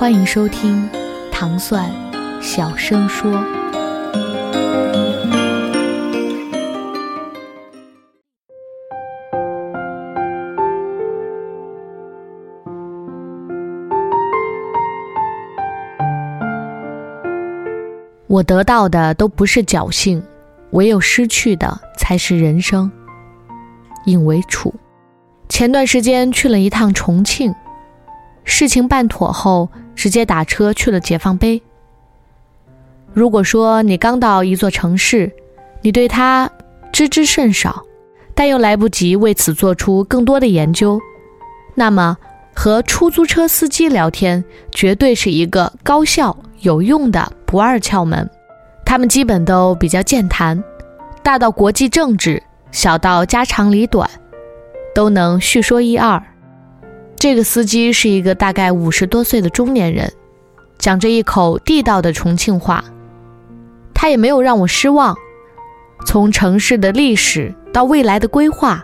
欢迎收听糖蒜小声说。我得到的都不是侥幸，唯有失去的才是人生。尹为楚，前段时间去了一趟重庆，事情办妥后，直接打车去了解放碑。如果说你刚到一座城市，你对它知之甚少，但又来不及为此做出更多的研究，那么和出租车司机聊天绝对是一个高效有用的不二窍门。他们基本都比较健谈，大到国际政治，小到家长里短，都能叙说一二。这个司机是一个大概五十多岁的中年人，讲着一口地道的重庆话。他也没有让我失望，从城市的历史到未来的规划，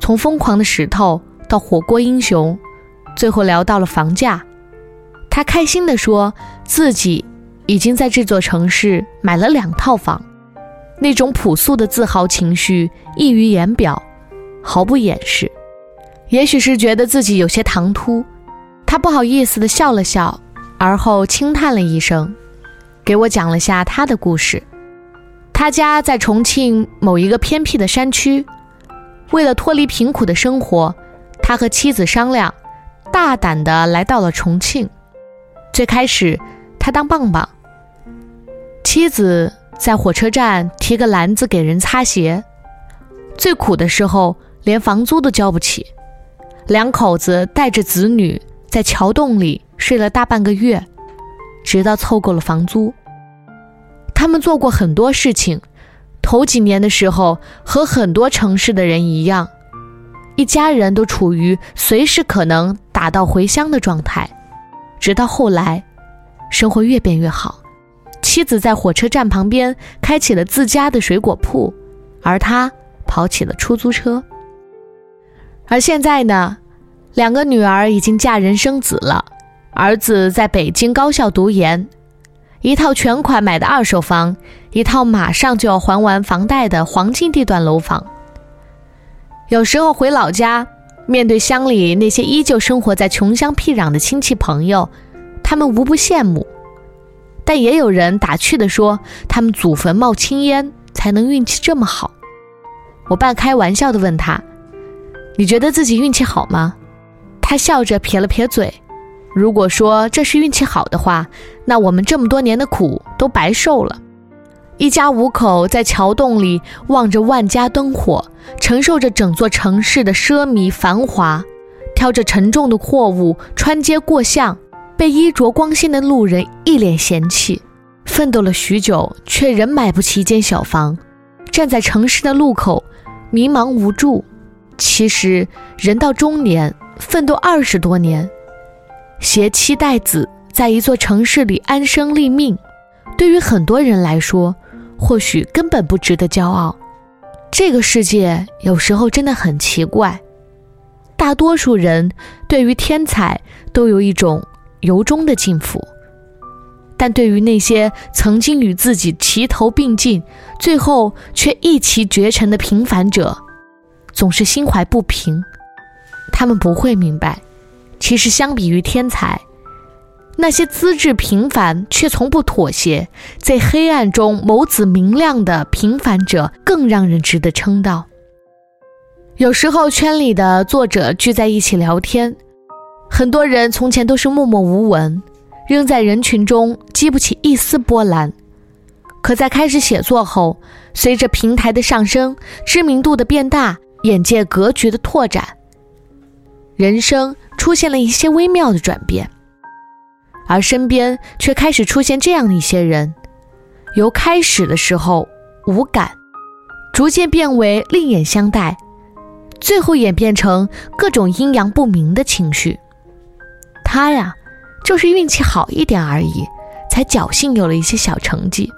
从疯狂的石头到火锅英雄，最后聊到了房价。他开心地说自己已经在这座城市买了两套房，那种朴素的自豪情绪溢于言表，毫不掩饰。也许是觉得自己有些唐突，他不好意思地笑了笑，而后轻叹了一声，给我讲了下他的故事。他家在重庆某一个偏僻的山区，为了脱离贫苦的生活，他和妻子商量，大胆地来到了重庆。最开始，他当棒棒，妻子在火车站提个篮子给人擦鞋。最苦的时候，连房租都交不起，两口子带着子女在桥洞里睡了大半个月，直到凑够了房租。他们做过很多事情，头几年的时候和很多城市的人一样，一家人都处于随时可能打道回乡的状态。直到后来，生活越变越好，妻子在火车站旁边开起了自家的水果铺，而他跑起了出租车。而现在呢，两个女儿已经嫁人生子了，儿子在北京高校读研，一套全款买的二手房，一套马上就要还完房贷的黄金地段楼房。有时候回老家。面对乡里那些依旧生活在穷乡僻壤的亲戚朋友，他们无不羡慕，但也有人打趣地说，他们祖坟冒青烟才能运气这么好。我半开玩笑地问他：“你觉得自己运气好吗？”他笑着撇了撇嘴：“如果说这是运气好的话，那我们这么多年的苦都白受了。”一家五口在桥洞里望着万家灯火，承受着整座城市的奢靡繁华，挑着沉重的货物穿街过巷，被衣着光鲜的路人一脸嫌弃，奋斗了许久却仍买不起一间小房，站在城市的路口，迷茫无助。其实人到中年，奋斗二十多年，携妻带子在一座城市里安身立命，对于很多人来说。或许根本不值得骄傲。这个世界有时候真的很奇怪，大多数人对于天才都有一种由衷的敬服，但对于那些曾经与自己齐头并进，最后却一骑绝尘的平凡者，总是心怀不平。他们不会明白，其实相比于天才。那些资质平凡却从不妥协，在黑暗中眸子明亮的平凡者，更让人值得称道。有时候，圈里的作者聚在一起聊天，很多人从前都是默默无闻，扔在人群中激不起一丝波澜。可在开始写作后，随着平台的上升，知名度的变大，眼界格局的拓展，人生出现了一些微妙的转变。而身边却开始出现这样一些人，由开始的时候无感，逐渐变为另眼相待，最后演变成各种阴阳不明的情绪。他呀，就是运气好一点而已，才侥幸有了一些小成绩。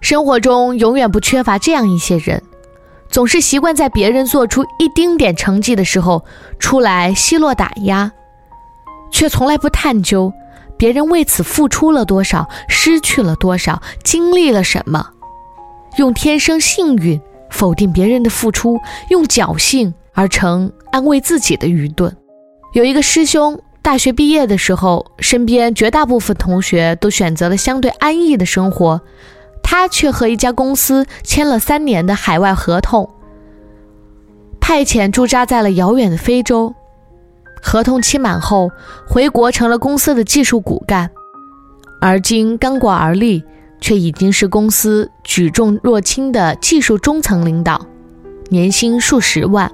生活中永远不缺乏这样一些人，总是习惯在别人做出一丁点成绩的时候出来奚落打压，却从来不探究别人为此付出了多少、失去了多少、经历了什么，用天生幸运否定别人的付出，用侥幸而成安慰自己的愚钝。有一个师兄，大学毕业的时候，身边绝大部分同学都选择了相对安逸的生活。他却和一家公司签了三年的海外合同，派遣驻扎在了遥远的非洲。合同期满后，回国成了公司的技术骨干，而今刚过而立，却已经是公司举重若轻的技术中层领导，年薪数十万。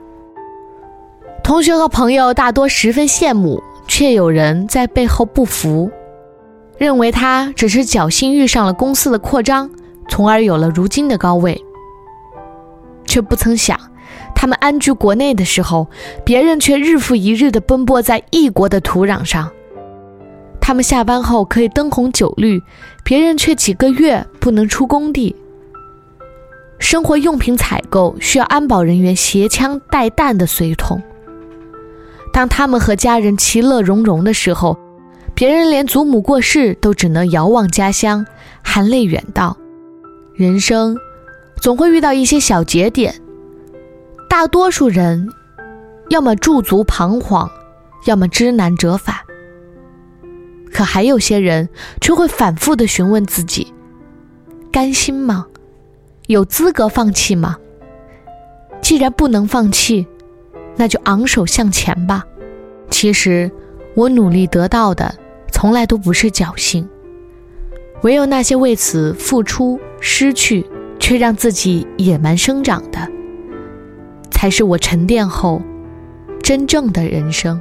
同学和朋友大多十分羡慕，却有人在背后不服，认为他只是侥幸遇上了公司的扩张。从而有了如今的高位，却不曾想，他们安居国内的时候，别人却日复一日地奔波在异国的土壤上。他们下班后可以灯红酒绿，别人却几个月不能出工地。生活用品采购需要安保人员携枪带弹的随同。当他们和家人其乐融融的时候，别人连祖母过世都只能遥望家乡，含泪远道。人生总会遇到一些小节点，大多数人要么驻足彷徨，要么知难折返。可还有些人却会反复的询问自己：甘心吗？有资格放弃吗？既然不能放弃，那就昂首向前吧。其实，我努力得到的，从来都不是侥幸。唯有那些为此付出、失去，却让自己野蛮生长的，才是我沉淀后真正的人生。